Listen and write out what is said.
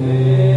Amen.